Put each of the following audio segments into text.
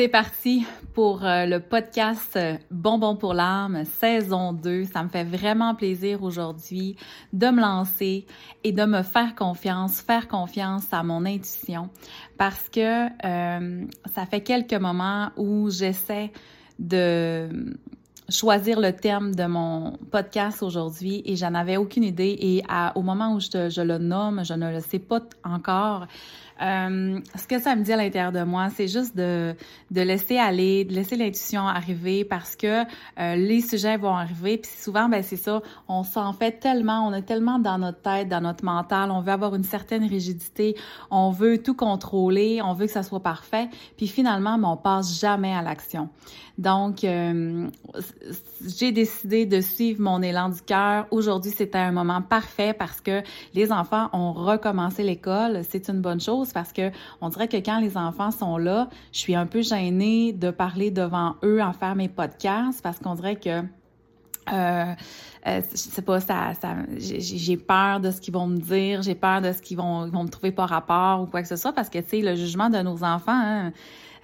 C'est parti pour euh, le podcast euh, Bonbon pour l'âme, saison 2. Ça me fait vraiment plaisir aujourd'hui de me lancer et de me faire confiance, faire confiance à mon intuition parce que euh, ça fait quelques moments où j'essaie de choisir le thème de mon podcast aujourd'hui et j'en avais aucune idée et au moment où je, je, le nomme, je ne le sais pas encore. Euh, ce que ça me dit à l'intérieur de moi, c'est juste de, de laisser aller, de laisser l'intuition arriver parce que euh, les sujets vont arriver. Puis souvent, ben c'est ça, on s'en fait tellement, on est tellement dans notre tête, dans notre mental, on veut avoir une certaine rigidité, on veut tout contrôler, on veut que ça soit parfait. Puis finalement, ben, on passe jamais à l'action. Donc, euh, j'ai décidé de suivre mon élan du cœur. Aujourd'hui, c'était un moment parfait parce que les enfants ont recommencé l'école. C'est une bonne chose parce que on dirait que quand les enfants sont là, je suis un peu gênée de parler devant eux en faire mes podcasts parce qu'on dirait que euh, euh, je sais pas, ça, ça j'ai peur de ce qu'ils vont me dire, j'ai peur de ce qu'ils vont, me trouver par rapport ou quoi que ce soit, parce que, tu sais, le jugement de nos enfants, hein,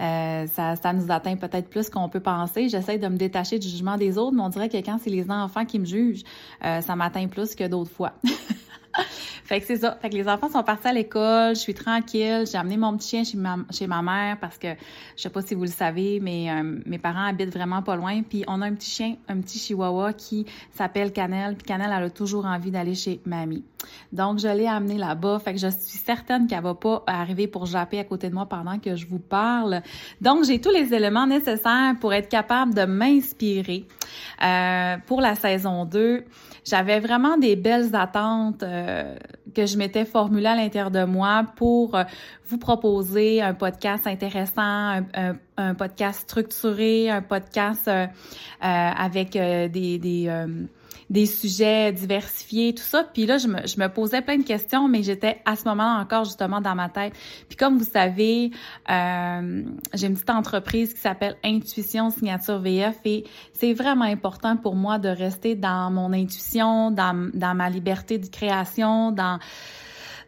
euh, ça, ça nous atteint peut-être plus qu'on peut penser. J'essaie de me détacher du jugement des autres, mais on dirait que quand c'est les enfants qui me jugent, euh, ça m'atteint plus que d'autres fois. fait que c'est ça. Fait que les enfants sont partis à l'école, je suis tranquille. J'ai amené mon petit chien chez ma, chez ma mère parce que je sais pas si vous le savez, mais euh, mes parents habitent vraiment pas loin. Puis on a un petit chien, un petit chihuahua qui s'appelle Canel. Puis Canel, elle a toujours envie d'aller chez mamie. Donc je l'ai amené là-bas. Fait que je suis certaine qu'elle va pas arriver pour japper à côté de moi pendant que je vous parle. Donc j'ai tous les éléments nécessaires pour être capable de m'inspirer euh, pour la saison 2. J'avais vraiment des belles attentes. Euh, que je m'étais formulée à l'intérieur de moi pour euh, vous proposer un podcast intéressant, un, podcast structuré, un podcast euh, avec des, des des sujets diversifiés, tout ça. Puis là, je me, je me posais plein de questions, mais j'étais à ce moment-là encore justement dans ma tête. Puis comme vous savez, euh, j'ai une petite entreprise qui s'appelle Intuition Signature VF et c'est vraiment important pour moi de rester dans mon intuition, dans, dans ma liberté de création, dans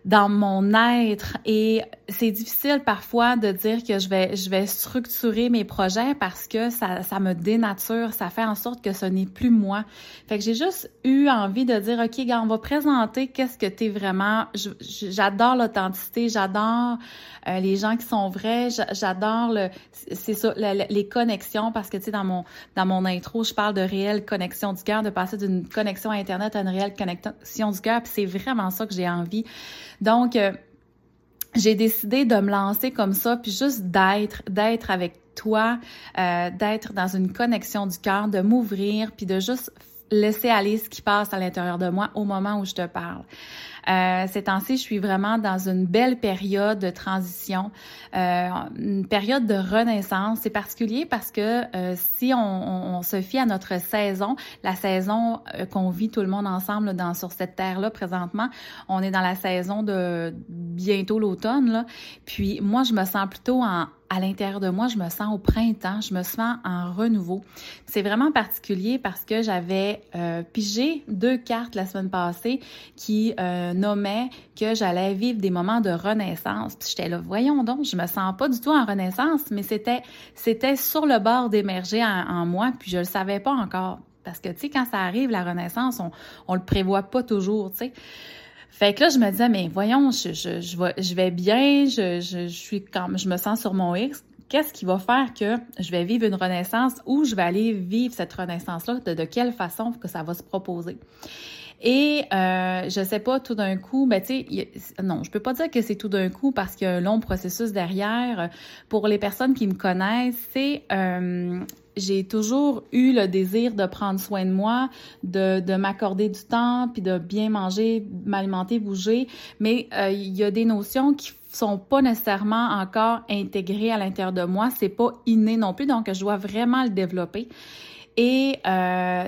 dans mon être et c'est difficile parfois de dire que je vais je vais structurer mes projets parce que ça, ça me dénature, ça fait en sorte que ce n'est plus moi. Fait que j'ai juste eu envie de dire OK, gars, on va présenter qu'est-ce que tu es vraiment. J'adore l'authenticité, j'adore euh, les gens qui sont vrais, j'adore le c'est ça les connexions parce que tu sais dans mon dans mon intro, je parle de réelle connexion du cœur, de passer d'une connexion internet à une réelle connexion du cœur, c'est vraiment ça que j'ai envie donc, euh, j'ai décidé de me lancer comme ça, puis juste d'être, d'être avec toi, euh, d'être dans une connexion du cœur, de m'ouvrir, puis de juste laisser aller ce qui passe à l'intérieur de moi au moment où je te parle. Euh, ces temps-ci, je suis vraiment dans une belle période de transition, euh, une période de renaissance. C'est particulier parce que euh, si on, se fie à notre saison, la saison euh, qu'on vit tout le monde ensemble dans sur cette terre-là présentement, on est dans la saison de bientôt l'automne. Puis moi, je me sens plutôt en à l'intérieur de moi, je me sens au printemps, je me sens en renouveau. C'est vraiment particulier parce que j'avais pigé deux cartes la semaine passée qui euh, nommaient que j'allais vivre des moments de renaissance. Puis j'étais là, voyons donc, je me sens pas du tout en renaissance, mais c'était c'était sur le bord d'émerger en, moi, puis je le savais pas encore. Parce que, tu sais, quand ça arrive, la renaissance, on, on le prévoit pas toujours, tu sais. Fait que là, je me disais, mais voyons, je, vais, bien, je, je, je suis comme, je me sens sur mon X. Qu'est-ce qui va faire que je vais vivre une renaissance ou je vais aller vivre cette renaissance-là? De, de quelle façon que ça va se proposer? Et euh, je sais pas, tout d'un coup, ben tu sais, non, je peux pas dire que c'est tout d'un coup parce qu'il y a un long processus derrière. Pour les personnes qui me connaissent, c'est euh, j'ai toujours eu le désir de prendre soin de moi, de, de m'accorder du temps, puis de bien manger, m'alimenter, bouger. Mais euh, il y a des notions qui sont pas nécessairement encore intégrées à l'intérieur de moi. C'est pas inné non plus, donc je dois vraiment le développer. Et euh,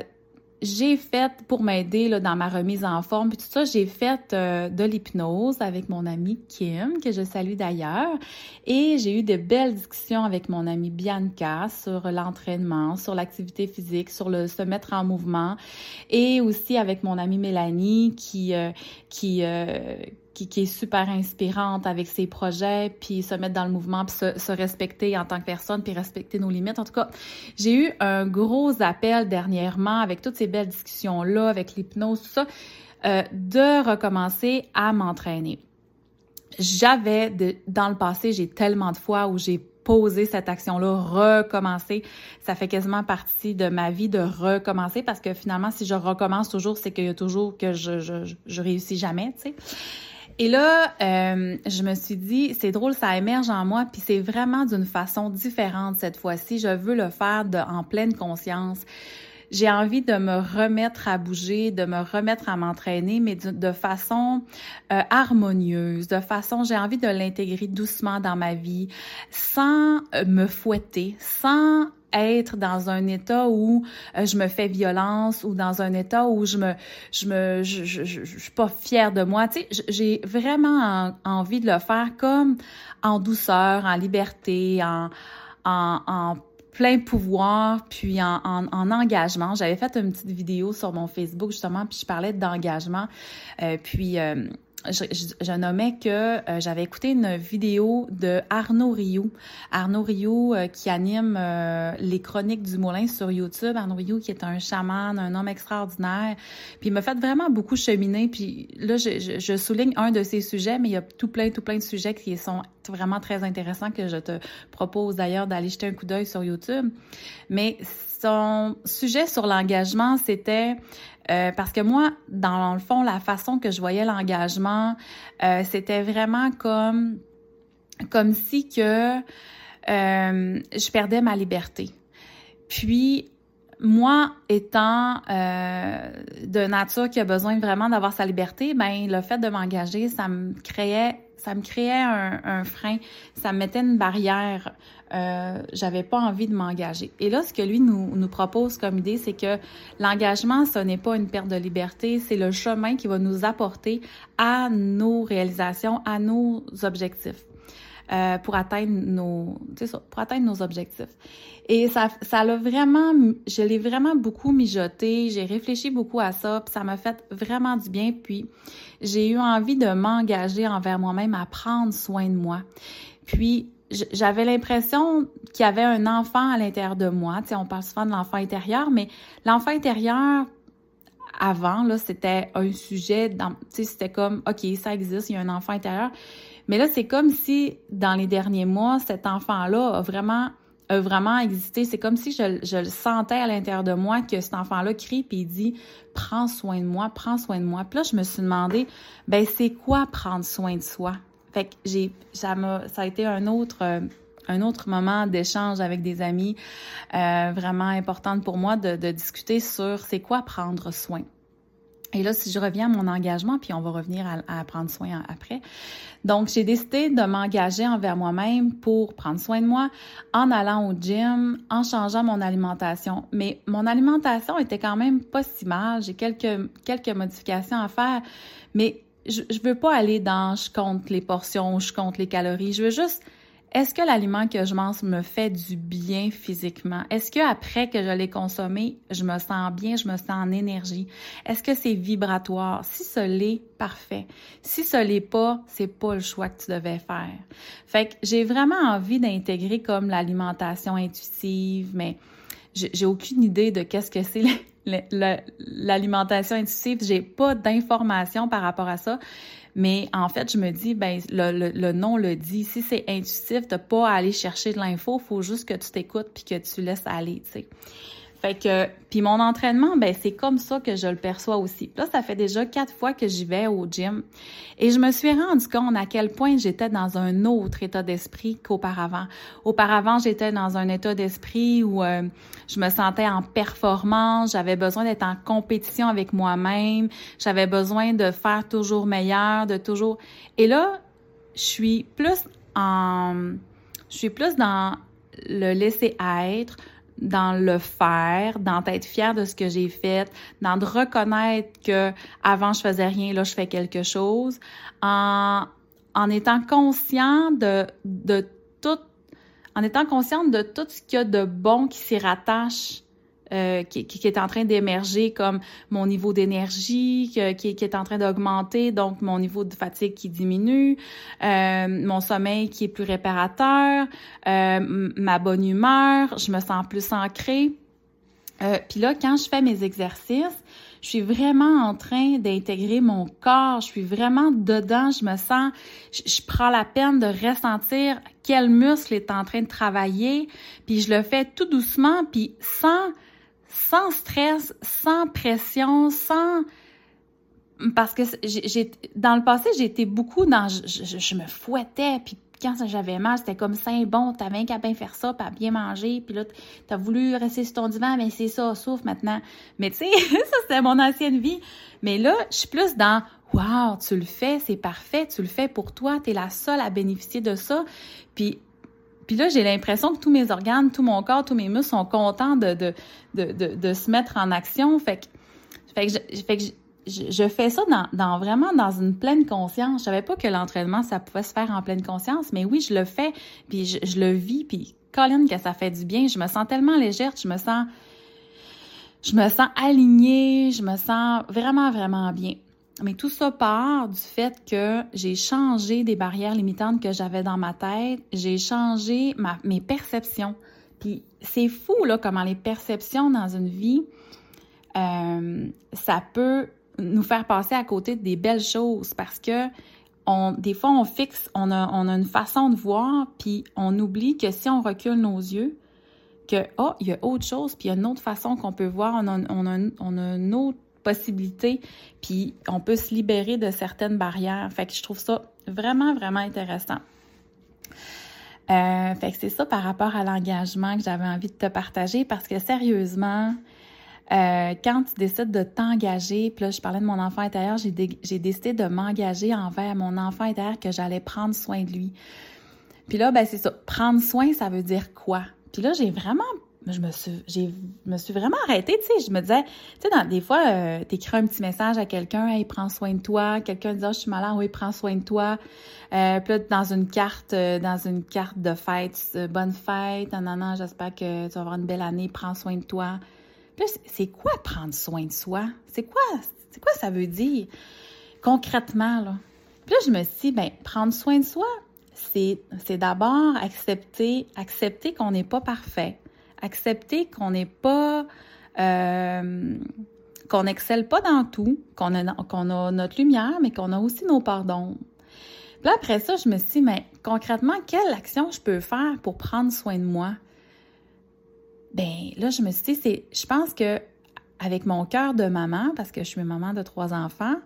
j'ai fait, pour m'aider dans ma remise en forme, puis tout ça, j'ai fait euh, de l'hypnose avec mon amie Kim, que je salue d'ailleurs, et j'ai eu de belles discussions avec mon amie Bianca sur l'entraînement, sur l'activité physique, sur le se mettre en mouvement, et aussi avec mon amie Mélanie qui euh, qui euh, qui, est super inspirante avec ses projets, puis se mettre dans le mouvement, puis se, respecter en tant que personne, puis respecter nos limites. En tout cas, j'ai eu un gros appel dernièrement avec toutes ces belles discussions-là, avec l'hypnose, tout ça, euh, de recommencer à m'entraîner. J'avais, dans le passé, j'ai tellement de fois où j'ai posé cette action-là, recommencer. Ça fait quasiment partie de ma vie de recommencer parce que finalement, si je recommence toujours, c'est qu'il y a toujours que je, je, je réussis jamais, tu sais. Et là, euh, je me suis dit, c'est drôle, ça émerge en moi, puis c'est vraiment d'une façon différente cette fois-ci. Je veux le faire de, en pleine conscience. J'ai envie de me remettre à bouger, de me remettre à m'entraîner, mais de, façon euh, harmonieuse, de façon, j'ai envie de l'intégrer doucement dans ma vie, sans euh, me fouetter, sans être dans un état où euh, je me fais violence ou dans un état où je me je me je, je, je, suis pas fière de moi. Tu sais j'ai vraiment envie de le faire comme en douceur en liberté en en, en plein pouvoir, puis en, en, en engagement. J'avais fait une petite vidéo sur mon Facebook justement, puis je parlais d'engagement. Euh, puis euh, je, je, nommais que euh, j'avais écouté une vidéo de Arnaud Rioux. Arnaud Rioux euh, qui anime euh, les chroniques du Moulin sur YouTube. Arnaud Rioux qui est un chaman, un homme extraordinaire. Puis il m'a fait vraiment beaucoup cheminer. Puis là, je, je, souligne un de ces sujets, mais il y a tout plein, tout plein de sujets qui sont vraiment très intéressants que je te propose d'ailleurs d'aller jeter un coup d'œil sur YouTube. Mais son sujet sur l'engagement, c'était euh, parce que moi, dans le fond, la façon que je voyais l'engagement, euh, c'était vraiment comme comme si que euh, je perdais ma liberté. Puis moi, étant de nature qui a besoin vraiment d'avoir sa liberté, ben le fait de m'engager, ça me créait ça me créait un, un, frein, ça me mettait une barrière. Euh, j'avais pas envie de m'engager. Et là, ce que lui nous, nous propose comme idée, c'est que l'engagement, ce n'est pas une perte de liberté, c'est le chemin qui va nous apporter à nos réalisations, à nos objectifs. Euh, pour atteindre nos, pour atteindre nos objectifs. Et ça, ça l'a vraiment, je l'ai vraiment beaucoup mijoté, j'ai réfléchi beaucoup à ça, puis ça m'a fait vraiment du bien, puis j'ai eu envie de m'engager envers moi-même à prendre soin de moi. Puis j'avais l'impression qu'il y avait un enfant à l'intérieur de moi. Tu sais, on parle souvent de l'enfant intérieur, mais l'enfant intérieur, avant, là, c'était un sujet, dans, tu sais, c'était comme, OK, ça existe, il y a un enfant intérieur. Mais là, c'est comme si, dans les derniers mois, cet enfant-là a vraiment a vraiment existé. C'est comme si je, le sentais à l'intérieur de moi que cet enfant-là crie puis dit prends soin de moi, prends soin de moi. Puis là, je me suis demandé ben c'est quoi prendre soin de soi Fait que j'ai ça a été un autre euh, un autre moment d'échange avec des amis euh, vraiment importante pour moi de discuter sur c'est quoi prendre soin. Et là, si je reviens à mon engagement, puis on va revenir à, prendre soin après. Donc, j'ai décidé de m'engager envers moi-même pour prendre soin de moi en allant au gym, en changeant mon alimentation. Mais mon alimentation était quand même pas si mal. J'ai quelques, quelques modifications à faire, mais je, je veux pas aller dans je compte les portions, je compte les calories. Je veux juste est-ce que l'aliment que je mange me fait du bien physiquement? Est-ce que après que je l'ai consommé, je me sens bien, je me sens en énergie? Est-ce que c'est vibratoire? Si ce l'est, parfait. Si ce l'est pas, c'est pas le choix que tu devais faire. Fait que j'ai vraiment envie d'intégrer comme l'alimentation intuitive, mais j'ai aucune idée de qu'est-ce que c'est l'alimentation intuitive. J'ai pas d'informations par rapport à ça. Mais en fait, je me dis, ben le, le, nom le dit. Si c'est intuitif, t'as pas aller chercher de l'info, faut juste que tu t'écoutes puis que tu laisses aller, tu sais. Fait que, puis mon entraînement, ben c'est comme ça que je le perçois aussi. Là, ça fait déjà quatre fois que j'y vais au gym et je me suis rendu compte à quel point j'étais dans un autre état d'esprit qu'auparavant. Auparavant, j'étais dans un état d'esprit où euh, je me sentais en performance, j'avais besoin d'être en compétition avec moi-même, j'avais besoin de faire toujours meilleur, de toujours. Et là, je suis plus en, je suis plus dans le laisser être, dans le faire, dans être fière de ce que j'ai fait, dans de reconnaître que avant je faisais rien, là je fais quelque chose, en, en étant conscient de, de tout, en étant consciente de tout ce qu'il y a de bon qui s'y rattache euh, qui, qui, est en train d'émerger comme mon niveau d'énergie qui, qui, est en train d'augmenter, donc mon niveau de fatigue qui diminue, euh, mon sommeil qui est plus réparateur, euh, ma bonne humeur, je me sens plus ancrée. Euh, Puis là, quand je fais mes exercices, je suis vraiment en train d'intégrer mon corps, je suis vraiment dedans, je me sens, je, je, prends la peine de ressentir quel muscle est en train de travailler, puis je le fais tout doucement, puis sans sans stress, sans pression, sans parce que j'ai dans le passé j'étais beaucoup dans je, je, me fouettais puis quand j'avais mal c'était comme ça bon t'avais qu'à bien faire ça pas bien manger puis là t'as voulu rester sur ton divan mais c'est ça souffle maintenant mais tu sais ça c'était mon ancienne vie. Mais là je suis plus dans wow tu le fais c'est parfait tu le fais pour toi t'es la seule à bénéficier de ça puis puis là, j'ai l'impression que tous mes organes, tout mon corps, tous mes muscles sont contents de, de, de, de, se mettre en action. Fait que, fait que, je, fait que je, fais ça dans, dans, vraiment dans une pleine conscience. Je savais pas que l'entraînement, ça pouvait se faire en pleine conscience, mais oui, je le fais, puis je, je le vis, puis Colin, que ça fait du bien. Je me sens tellement légère, je me sens... Je me sens alignée, je me sens vraiment, vraiment bien. Mais tout ça part du fait que j'ai changé des barrières limitantes que j'avais dans ma tête, j'ai changé ma, mes perceptions. Puis c'est fou, là, comment les perceptions dans une vie, euh, ça peut nous faire passer à côté des belles choses parce que des fois, on fixe, on a, on a une façon de voir, puis on oublie que si on recule nos yeux, que, oh, il y a autre chose, puis il y a une autre façon qu'on peut voir, on a, on a une autre possibilités, puis on peut se libérer de certaines barrières. Fait que je trouve ça vraiment, vraiment intéressant. Euh, fait que c'est ça par rapport à l'engagement que j'avais envie de te partager parce que sérieusement, euh, quand tu décides de t'engager, puis là, je parlais de mon enfant intérieur, j'ai, j'ai décidé de m'engager envers mon enfant intérieur que j'allais prendre soin de lui. Puis là, ben c'est ça. Prendre soin, ça veut dire quoi? Puis là, j'ai vraiment je me suis, vraiment arrêtée, tu sais, je me disais, tu sais, des fois, euh, t'écris un petit message à quelqu'un, hey, prends soin de toi, quelqu'un dit, oh, je suis malade, oui, prends soin de toi, euh, puis là, dans une carte, euh, dans une carte de fête, bonne fête, non, non, j'espère que tu vas avoir une belle année, prends soin de toi. Puis c'est quoi prendre soin de soi? C'est quoi, c'est quoi ça veut dire concrètement, là? Puis là, je me suis dit, ben, prendre soin de soi, c'est, c'est d'abord accepter, accepter qu'on n'est pas parfait accepter qu'on n'est pas, euh, qu'on n'excelle pas dans tout, qu'on a, qu'on a notre lumière, mais qu'on a aussi nos pardons. Puis là, après ça, je me suis dit, mais concrètement, quelle action je peux faire pour prendre soin de moi? Ben là, je me suis dit, c'est, je pense que avec mon cœur de maman, parce que je suis maman de trois enfants,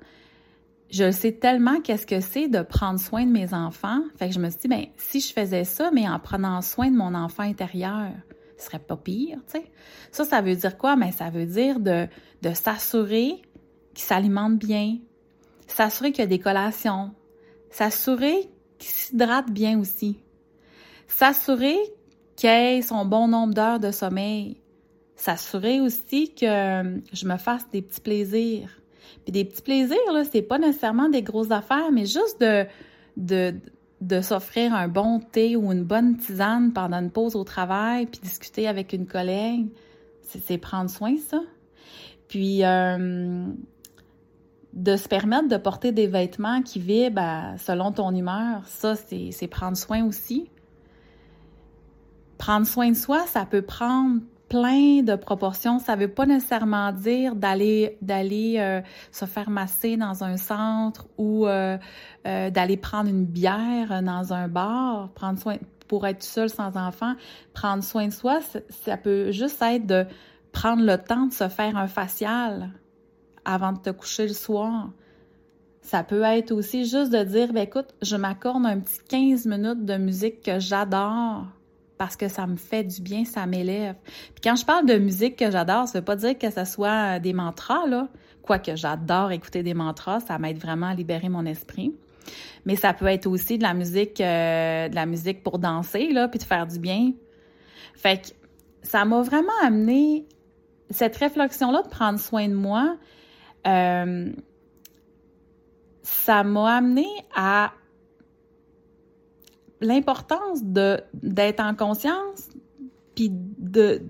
je sais tellement qu'est-ce que c'est de prendre soin de mes enfants. Fait que je me suis dit, ben si je faisais ça, mais en prenant soin de mon enfant intérieur, ce serait pas pire, tu sais. Ça, ça veut dire quoi? Mais ben, ça veut dire de, de s'assurer qu'il s'alimente bien, s'assurer qu'il y a des collations, s'assurer qu'il s'hydrate bien aussi, s'assurer qu'il ait son bon nombre d'heures de sommeil, s'assurer aussi que je me fasse des petits plaisirs. Puis des petits plaisirs, là, c'est pas nécessairement des grosses affaires, mais juste de, de, de s'offrir un bon thé ou une bonne tisane pendant une pause au travail, puis discuter avec une collègue, c'est prendre soin, ça. Puis, euh, de se permettre de porter des vêtements qui vibrent selon ton humeur, ça, c'est prendre soin aussi. Prendre soin de soi, ça peut prendre plein de proportions. Ça veut pas nécessairement dire d'aller d'aller euh, se faire masser dans un centre ou euh, euh, d'aller prendre une bière dans un bar, prendre soin pour être seul sans enfant, prendre soin de soi, ça, peut juste être de prendre le temps de se faire un facial avant de te coucher le soir. Ça peut être aussi juste de dire, ben écoute, je m'accorde un petit 15 minutes de musique que j'adore parce que ça me fait du bien, ça m'élève. Puis quand je parle de musique que j'adore, ça veut pas dire que ce soit des mantras, là. Quoique j'adore écouter des mantras, ça m'aide vraiment à libérer mon esprit. Mais ça peut être aussi de la musique, euh, de la musique pour danser, là, puis de faire du bien. Fait que ça m'a vraiment amené cette réflexion-là de prendre soin de moi. Euh, ça m'a amené à l'importance de d'être en conscience puis de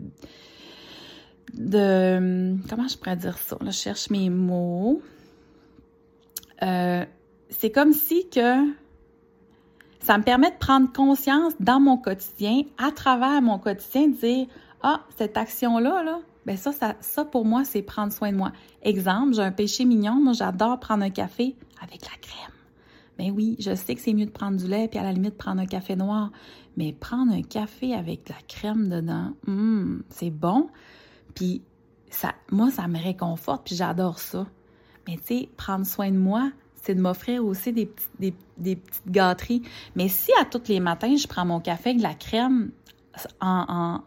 de comment je pourrais dire ça? Je cherche mes mots euh, c'est comme si que ça me permet de prendre conscience dans mon quotidien à travers mon quotidien de dire ah cette action là là ben ça, ça, ça pour moi, c'est prendre soin de moi. Exemple, j'ai un péché mignon. Moi, j'adore prendre un café avec la crème. Ben oui, je sais que c'est mieux de prendre du lait puis à la limite prendre un café noir, mais prendre un café avec de la crème dedans, hum, c'est bon. Puis ça, moi, ça me réconforte puis j'adore ça. Mais tu sais, prendre soin de moi, c'est de m'offrir aussi des, petites gâteries. Mais si à tous les matins, je prends mon café avec de la crème par,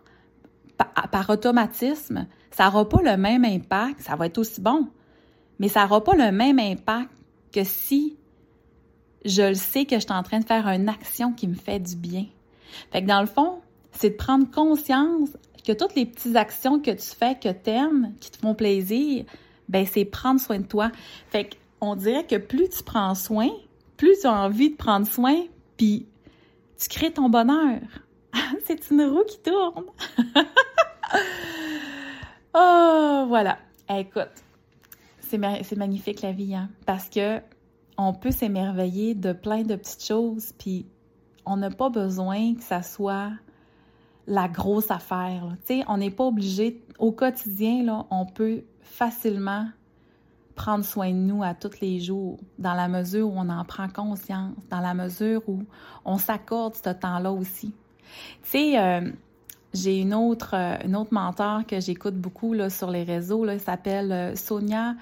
par automatisme, ça n'aura pas le même impact. Ça va être aussi bon, mais ça n'aura pas le même impact que si je le sais que je suis en train de faire une action qui me fait du bien. Fait que dans le fond, c'est de prendre conscience que toutes les petites actions que tu fais, que tu aimes, qui te font plaisir, ben c'est prendre soin de toi. Fait qu'on dirait que plus tu prends soin, plus tu as envie de prendre soin, puis tu crées ton bonheur. c'est une roue qui tourne. oh, voilà. Écoute, c'est magnifique la vie, hein? Parce que on peut s'émerveiller de plein de petites choses, puis on n'a pas besoin que ça soit la grosse affaire. Tu on n'est pas obligé, au quotidien, on peut facilement prendre soin de nous à tous les jours, dans la mesure où on en prend conscience, dans la mesure où on s'accorde ce temps-là aussi. Tu sais, euh, j'ai une autre, euh, mentor que j'écoute beaucoup sur les réseaux, là, elle s'appelle euh, Sonia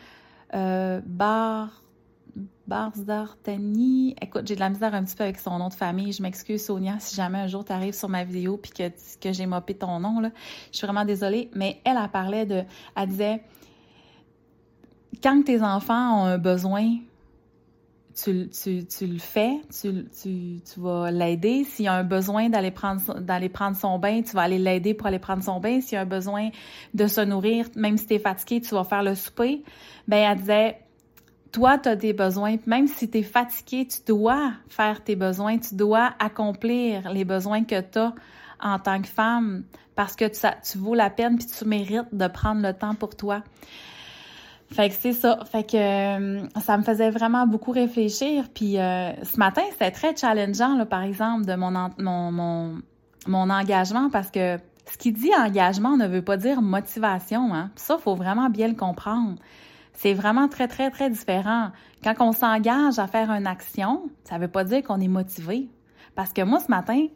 Bar Barzartani. Écoute, j'ai de la misère un petit peu avec son nom de famille. Je m'excuse, Sonia, si jamais un jour tu arrives sur ma vidéo puis que, j'ai mopé ton nom. Là. Je suis vraiment désolée. Mais elle, a parlé de. Elle disait quand tes enfants ont un besoin, tu, tu, le fais, tu, tu, tu vas l'aider. S'il y a un besoin d'aller prendre, d'aller prendre son bain, tu vas aller l'aider pour aller prendre son bain. S'il y a un besoin de se nourrir, même si tu es fatigué, tu vas faire le souper. Ben, elle disait, toi, tu as des besoins. Même si tu es fatigué, tu dois faire tes besoins, tu dois accomplir les besoins que tu as en tant que femme parce que tu, tu vaux la peine puis tu mérites de prendre le temps pour toi. Fait que c'est ça. Fait que euh, ça me faisait vraiment beaucoup réfléchir. Puis euh, ce matin, c'était très challengeant, là, par exemple, de mon, mon, mon, engagement parce que ce qui dit engagement ne veut pas dire motivation. Hein? Ça, il faut vraiment bien le comprendre. C'est vraiment très, très, très différent. Quand on s'engage à faire une action, ça ne veut pas dire qu'on est motivé. Parce que moi, ce matin,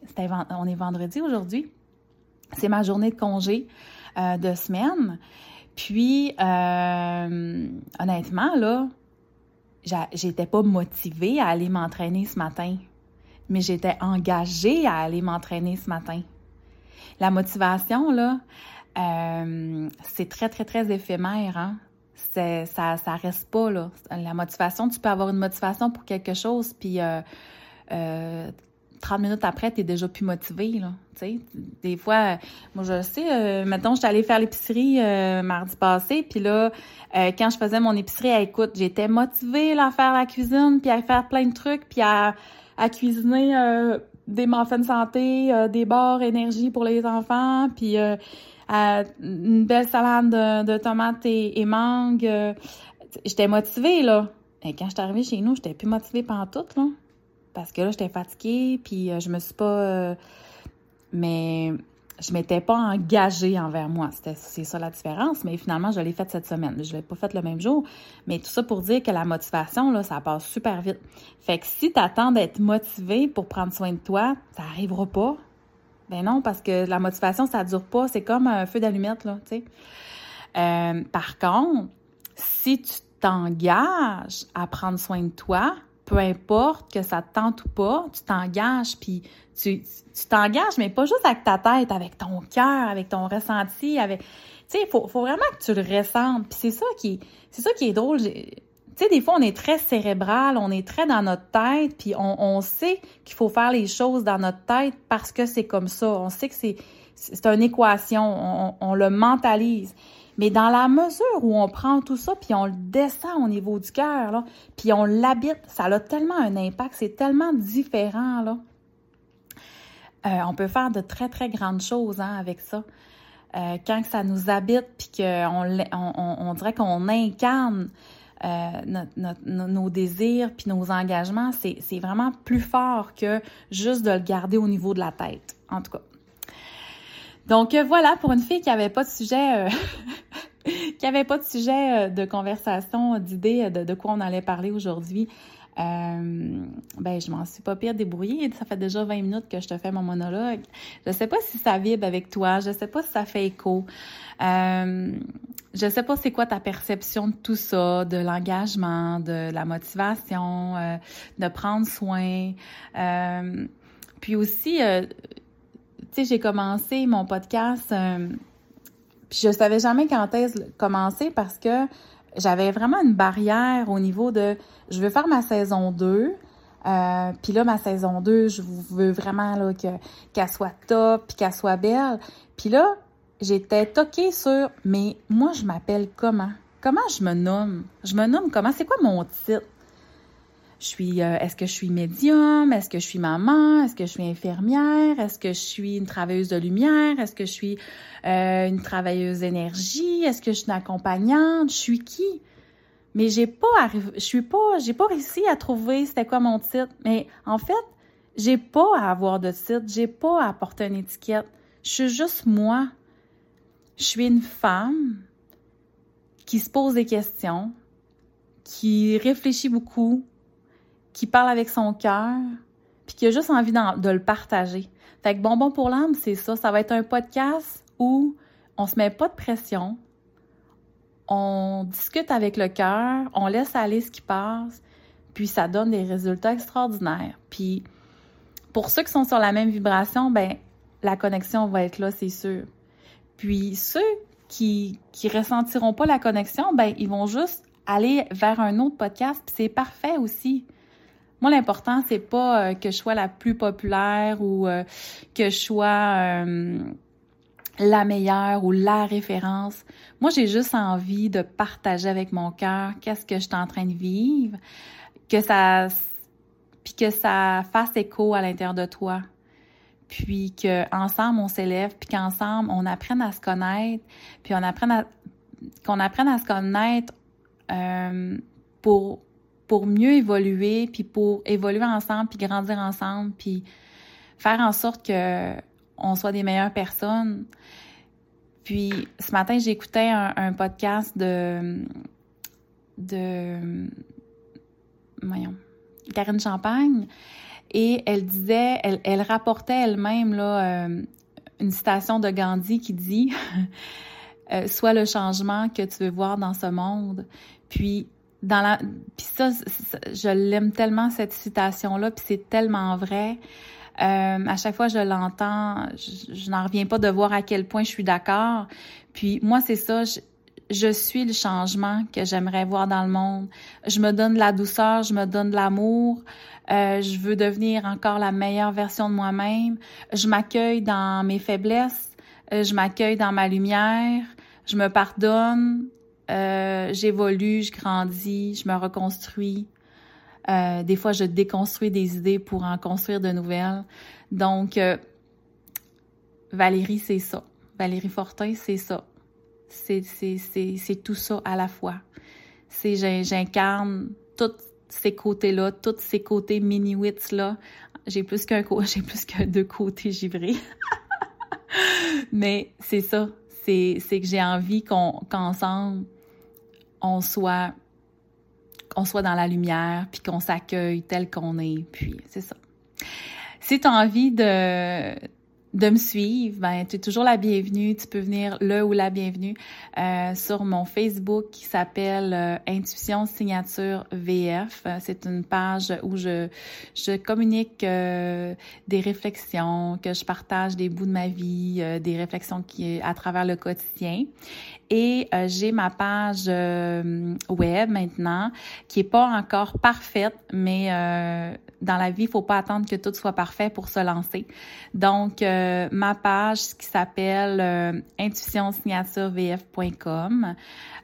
on est vendredi aujourd'hui, c'est ma journée de congé euh, de semaine. Puis, euh, honnêtement, là, j'étais pas motivée à aller m'entraîner ce matin, mais j'étais engagée à aller m'entraîner ce matin. La motivation, là, euh, c'est très, très, très éphémère. Hein? Ça, ça reste pas, là. La motivation, tu peux avoir une motivation pour quelque chose, puis euh, euh, 30 minutes après, tu es déjà plus motivé, là. Des fois, moi, je sais, euh, maintenant, j'étais allée faire l'épicerie euh, mardi passé, puis là, euh, quand je faisais mon épicerie, à écoute, j'étais motivée à faire la cuisine, puis à faire plein de trucs, puis à, à cuisiner des muffins de santé, des barres énergie pour les enfants, puis une belle salade de, tomates et, mangue. j'étais motivée, là. Et quand je suis arrivée chez nous, j'étais plus motivée pendant tout, là. Parce que là, j'étais fatiguée, puis euh, je me suis pas... Euh, mais je m'étais pas engagée envers moi. C'est ça la différence. Mais finalement, je l'ai faite cette semaine. Je l'ai pas faite le même jour. Mais tout ça pour dire que la motivation, là, ça passe super vite. Fait que si tu attends d'être motivé pour prendre soin de toi, ça arrivera pas. Ben non, parce que la motivation, ça dure pas. C'est comme un feu d'allumette, là, tu sais. Euh, par contre, si tu t'engages à prendre soin de toi, peu importe que ça te tente ou pas, tu t'engages, puis tu t'engages, mais pas juste avec ta tête, avec ton cœur, avec ton ressenti, avec... Tu sais, il faut, faut, vraiment que tu le ressentes. Puis c'est ça qui, c'est ça qui est drôle. Tu sais, des fois, on est très cérébral, on est très dans notre tête, puis on, on sait qu'il faut faire les choses dans notre tête parce que c'est comme ça. On sait que c'est, c'est une équation, on, on le mentalise. Mais dans la mesure où on prend tout ça, puis on le descend au niveau du cœur, puis on l'habite, ça a tellement un impact, c'est tellement différent, là. Euh, on peut faire de très, très grandes choses hein, avec ça. Euh, quand ça nous habite, puis qu'on on, on, dirait qu'on incarne euh, nos désirs, puis nos engagements, c'est vraiment plus fort que juste de le garder au niveau de la tête, en tout cas. Donc voilà, pour une fille qui avait pas de sujet qui avait pas de sujet euh, de conversation, d'idée de, de, quoi on allait parler aujourd'hui, euh, ben je m'en suis pas pire débrouillée. Ça fait déjà 20 minutes que je te fais mon monologue. Je sais pas si ça vibre avec toi, je sais pas si ça fait écho. Euh, je sais pas c'est quoi ta perception de tout ça, de l'engagement, de la motivation, euh, de prendre soin. Euh, puis aussi, euh, tu sais, j'ai commencé mon podcast puis je savais jamais quand est-ce commencer parce que j'avais vraiment une barrière au niveau de je veux faire ma saison 2. Euh, puis là, ma saison 2, je veux vraiment là, que, qu'elle soit top, puis qu'elle soit belle. Puis là, j'étais toquée sur, mais moi, je m'appelle comment? Comment je me nomme? Je me nomme comment? C'est quoi mon titre? Je suis, euh, est-ce que je suis médium? Est-ce que je suis maman? Est-ce que je suis infirmière? Est-ce que je suis une travailleuse de lumière? Est-ce que je suis euh, une travailleuse énergie? Est-ce que je suis une accompagnante? Je suis qui? Mais j'ai pas je suis pas, j'ai pas réussi à trouver c'était quoi mon titre. Mais en fait, j'ai pas à avoir de titre, j'ai pas à porter une étiquette. Je suis juste moi. Je suis une femme qui se pose des questions, qui réfléchit beaucoup, qui parle avec son cœur, puis qui a juste envie de le partager. Fait que Bonbon pour l'âme, c'est ça. Ça va être un podcast où on se met pas de pression, on discute avec le cœur, on laisse aller ce qui passe, puis ça donne des résultats extraordinaires. Puis pour ceux qui sont sur la même vibration, ben la connexion va être là, c'est sûr. Puis ceux qui qui ressentiront pas la connexion, ben ils vont juste aller vers un autre podcast, puis c'est parfait aussi. Moi, l'important, c'est pas euh, que je sois la plus populaire ou euh, que je sois euh, la meilleure ou la référence. Moi, j'ai juste envie de partager avec mon cœur qu'est-ce que je suis en train de vivre, que ça puis que ça fasse écho à l'intérieur de toi. Puis qu'ensemble, on s'élève, puis qu'ensemble, on apprenne à se connaître, puis on apprenne à qu'on apprenne à se connaître pour pour mieux évoluer, puis pour évoluer ensemble, puis grandir ensemble, puis faire en sorte que on soit des meilleures personnes. Puis ce matin, j'écoutais un, podcast de de voyons, Karine Champagne et elle disait, elle, elle rapportait elle-même là euh, une citation de Gandhi qui dit euh, Sois le changement que tu veux voir dans ce monde. Puis dans la puis ça, je l'aime tellement cette citation là puis c'est tellement vrai. Euh, à chaque fois je l'entends je, n'en reviens pas de voir à quel point je suis d'accord. Puis moi c'est ça je, je suis le changement que j'aimerais voir dans le monde. Je me donne de la douceur je me donne de l'amour. Euh, je veux devenir encore la meilleure version de moi-même. Je m'accueille dans mes faiblesses. Euh, je m'accueille dans ma lumière. Je me pardonne euh, j'évolue, je grandis, je me reconstruis. Euh, des fois, je déconstruis des idées pour en construire de nouvelles. Donc, euh, Valérie, c'est ça. Valérie Fortin, c'est ça. C'est, tout ça à la fois. C'est j'incarne tous ces côtés-là, tous ces côtés mini-wits-là. J'ai plus qu'un j'ai plus que deux côtés givrés. Mais c'est ça. C'est, c'est que j'ai envie qu'on, qu'ensemble, on soit qu'on soit dans la lumière, puis qu'on s'accueille tel qu'on est, puis c'est ça. Si tu as envie de de me suivre, ben tu es toujours la bienvenue. Tu peux venir le ou la bienvenue euh, sur mon Facebook qui s'appelle euh, Intuition Signature VF. Euh, c'est une page où je je communique euh, des réflexions, que je partage des bouts de ma vie, des réflexions qui à travers le quotidien. Et j'ai ma page web maintenant qui est pas encore parfaite, mais dans la vie, il faut pas attendre que tout soit parfait pour se lancer. Donc, euh, ma page qui s'appelle euh, intuitionsignaturevf.com.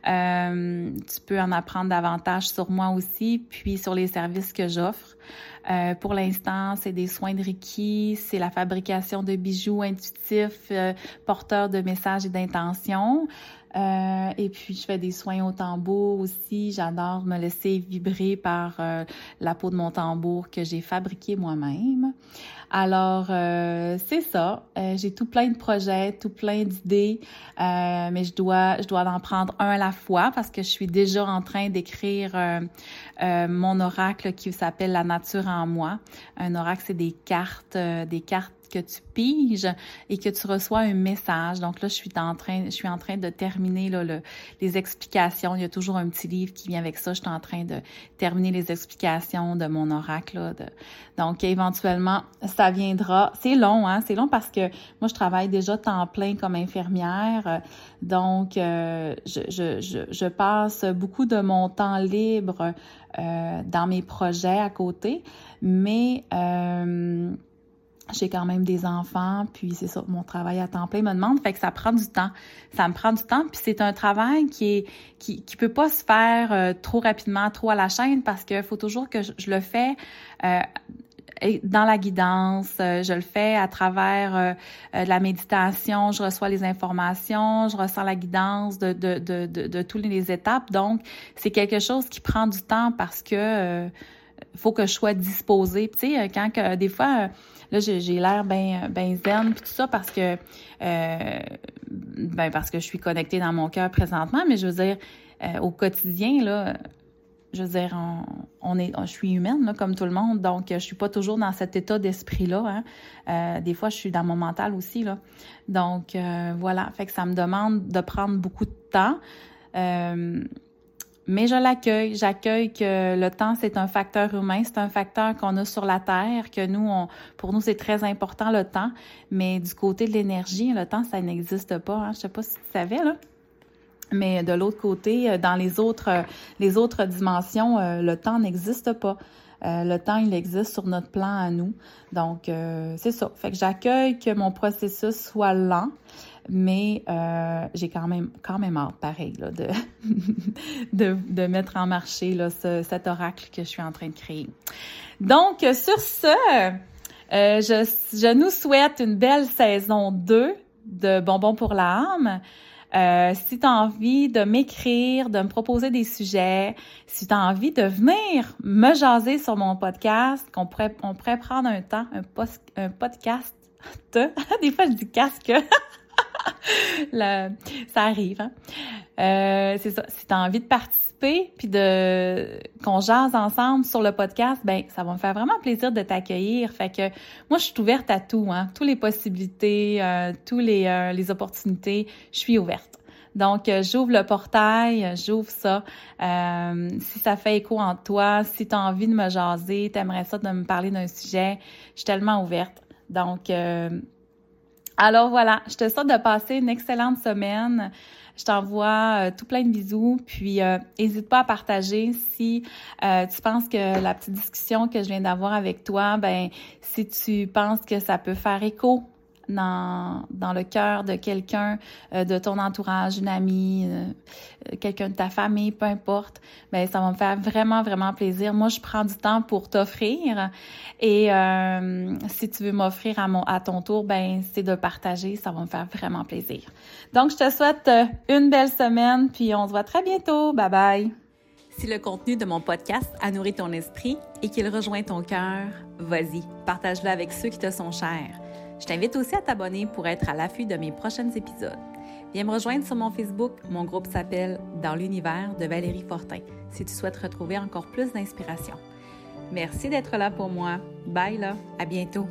Euh, tu peux en apprendre davantage sur moi aussi, puis sur les services que j'offre. Euh, pour l'instant, c'est des soins de Reiki, c'est la fabrication de bijoux intuitifs, porteurs de messages et d'intentions. Euh, et puis, je fais des soins au tambour aussi. J'adore me laisser vibrer par euh, la peau de mon tambour que j'ai fabriqué moi-même. Alors, euh, c'est ça. j'ai tout plein de projets, tout plein d'idées, mais je dois, je dois en prendre un à la fois parce que je suis déjà en train d'écrire mon oracle qui s'appelle La nature en moi. Un oracle, c'est des cartes, des cartes que tu piges et que tu reçois un message. Donc là, je suis en train, je suis en train de terminer là, le, les explications. Il y a toujours un petit livre qui vient avec ça. Je suis en train de terminer les explications de mon oracle. Là. Donc éventuellement, ça viendra. C'est long, hein? C'est long parce que moi, je travaille déjà temps plein comme infirmière. Donc, euh, je, je, je, je, passe beaucoup de mon temps libre euh, dans mes projets à côté, mais euh, j'ai quand même des enfants, puis c'est ça, mon travail à temps plein me demande, fait que ça prend du temps. Ça me prend du temps, puis c'est un travail qui est qui, qui peut pas se faire euh, trop rapidement, trop à la chaîne, parce qu'il faut toujours que je, le fais euh, dans la guidance, euh, je le fais à travers de la méditation, je reçois les informations, je ressens la guidance de, de, de, de, de toutes les étapes. Donc, c'est quelque chose qui prend du temps parce que faut que je sois disposée. Tu sais, quand que, des fois Là, j'ai l'air bien ben zen puis tout ça parce que euh, ben parce que je suis connectée dans mon cœur présentement, mais je veux dire euh, au quotidien là, je veux dire on, est je suis humaine là, comme tout le monde, donc je suis pas toujours dans cet état d'esprit là. Hein. Euh, des fois, je suis dans mon mental aussi là. Donc voilà, fait que ça me demande de prendre beaucoup de temps. Euh, mais je l'accueille. J'accueille que le temps, c'est un facteur humain, c'est un facteur qu'on a sur la Terre, que nous, on, pour nous, c'est très important le temps. Mais du côté de l'énergie, le temps, ça n'existe pas. Hein. Je sais pas si tu savais, là. Mais de l'autre côté, euh, dans les autres, euh, les autres dimensions, euh, le temps n'existe pas. le temps, il existe sur notre plan à nous. Donc, c'est ça. Fait que j'accueille que mon processus soit lent mais euh, j'ai quand même quand même hâte, pareil, là, de, de, de, mettre en marché là, ce, cet oracle que je suis en train de créer. Donc, sur ce, euh, je, je nous souhaite une belle saison 2 de Bonbons pour l'âme. Euh, si tu as envie de m'écrire, de me proposer des sujets, si tu as envie de venir me jaser sur mon podcast, qu'on pourrait, on pourrait prendre un temps, un, post, un podcast. Des fois, je dis casque. ça arrive. Hein? Euh, c'est ça. Si tu as envie de participer puis de qu'on jase ensemble sur le podcast, ben ça va me faire vraiment plaisir de t'accueillir. Fait que moi, je suis ouverte à tout, hein, toutes les possibilités, euh, tous les, euh, les opportunités. Je suis ouverte. Donc, j'ouvre le portail, j'ouvre ça. si ça fait écho en toi, si tu as envie de me jaser, tu aimerais ça de me parler d'un sujet, je suis tellement ouverte. Donc, alors voilà, je te souhaite de passer une excellente semaine. Je t'envoie euh, tout plein de bisous, puis n'hésite euh, pas à partager si euh, tu penses que la petite discussion que je viens d'avoir avec toi, ben si tu penses que ça peut faire écho dans, dans le cœur de quelqu'un euh, de ton entourage, une amie, euh, quelqu'un de ta famille, peu importe, ben ça va me faire vraiment vraiment plaisir. Moi, je prends du temps pour t'offrir et euh, si tu veux m'offrir à à ton tour, ben c'est de partager, ça va me faire vraiment plaisir. Donc, je te souhaite une belle semaine puis on se voit très bientôt. Bye bye. Si le contenu de mon podcast a nourri ton esprit et qu'il rejoint ton cœur, vas-y, partage-le avec ceux qui te sont chers. Je t'invite aussi à t'abonner pour être à l'affût de mes prochains épisodes. Viens me rejoindre sur mon Facebook. Mon groupe s'appelle Dans l'univers de Valérie Fortin si tu souhaites retrouver encore plus d'inspiration. Merci d'être là pour moi. Bye là, à bientôt.